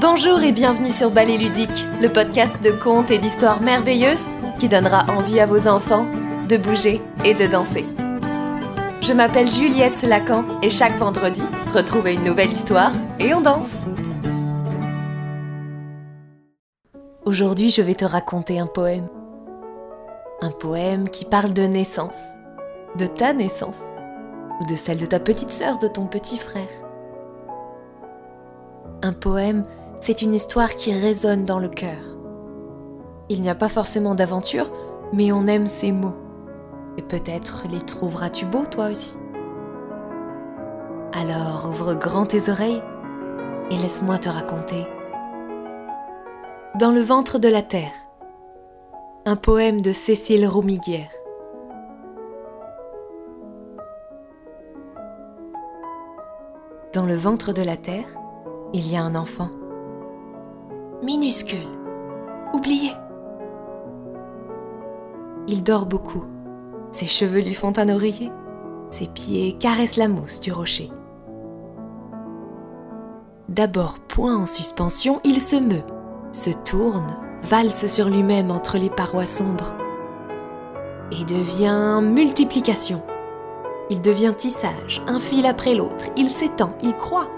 Bonjour et bienvenue sur Ballet Ludique, le podcast de contes et d'histoires merveilleuses qui donnera envie à vos enfants de bouger et de danser. Je m'appelle Juliette Lacan et chaque vendredi, retrouvez une nouvelle histoire et on danse. Aujourd'hui, je vais te raconter un poème. Un poème qui parle de naissance, de ta naissance, ou de celle de ta petite sœur, de ton petit frère. Un poème, c'est une histoire qui résonne dans le cœur. Il n'y a pas forcément d'aventure, mais on aime ces mots. Et peut-être les trouveras-tu beaux toi aussi. Alors ouvre grand tes oreilles et laisse-moi te raconter. Dans le ventre de la terre, un poème de Cécile Roumiguière. Dans le ventre de la terre, il y a un enfant. Minuscule. Oublié. Il dort beaucoup. Ses cheveux lui font un oreiller. Ses pieds caressent la mousse du rocher. D'abord point en suspension, il se meut, se tourne, valse sur lui-même entre les parois sombres et devient multiplication. Il devient tissage, un fil après l'autre, il s'étend, il croît.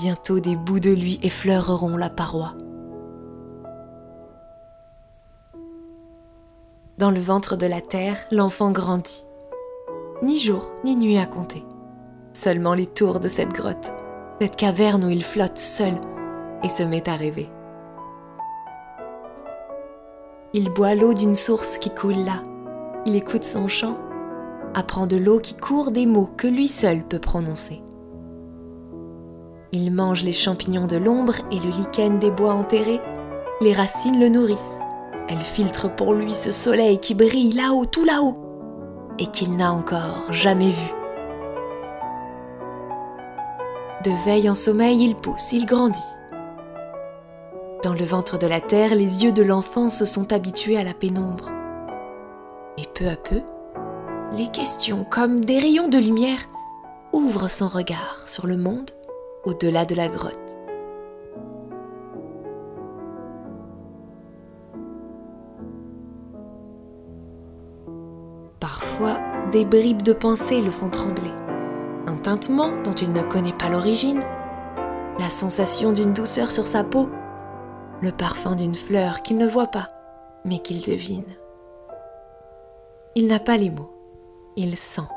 Bientôt des bouts de lui effleureront la paroi. Dans le ventre de la terre, l'enfant grandit. Ni jour, ni nuit à compter. Seulement les tours de cette grotte, cette caverne où il flotte seul et se met à rêver. Il boit l'eau d'une source qui coule là. Il écoute son chant, apprend de l'eau qui court des mots que lui seul peut prononcer. Il mange les champignons de l'ombre et le lichen des bois enterrés. Les racines le nourrissent. Elles filtrent pour lui ce soleil qui brille là-haut, tout là-haut, et qu'il n'a encore jamais vu. De veille en sommeil, il pousse, il grandit. Dans le ventre de la terre, les yeux de l'enfant se sont habitués à la pénombre. Et peu à peu, les questions, comme des rayons de lumière, ouvrent son regard sur le monde au-delà de la grotte. Parfois, des bribes de pensée le font trembler. Un tintement dont il ne connaît pas l'origine, la sensation d'une douceur sur sa peau, le parfum d'une fleur qu'il ne voit pas, mais qu'il devine. Il n'a pas les mots, il sent.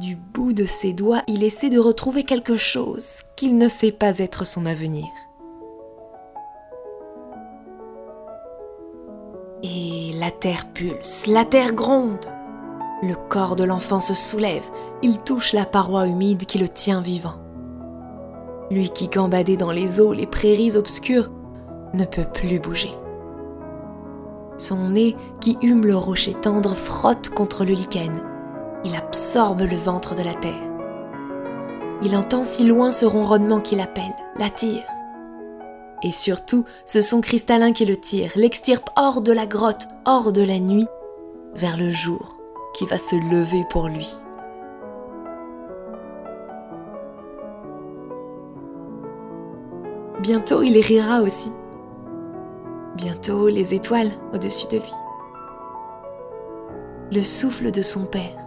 Du bout de ses doigts, il essaie de retrouver quelque chose qu'il ne sait pas être son avenir. Et la terre pulse, la terre gronde. Le corps de l'enfant se soulève, il touche la paroi humide qui le tient vivant. Lui qui gambadait dans les eaux, les prairies obscures, ne peut plus bouger. Son nez, qui hume le rocher tendre, frotte contre le lichen il absorbe le ventre de la terre. Il entend si loin ce ronronnement qui l'appelle, l'attire. Et surtout, ce son cristallin qui le tire, l'extirpe hors de la grotte, hors de la nuit, vers le jour qui va se lever pour lui. Bientôt, il rira aussi. Bientôt, les étoiles au-dessus de lui. Le souffle de son père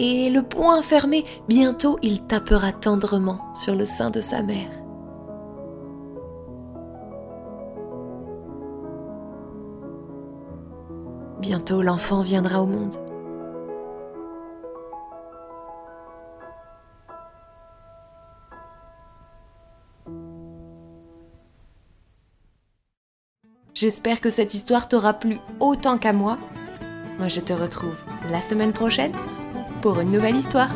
et le poing fermé, bientôt il tapera tendrement sur le sein de sa mère. Bientôt l'enfant viendra au monde. J'espère que cette histoire t'aura plu autant qu'à moi. Moi je te retrouve la semaine prochaine pour une nouvelle histoire.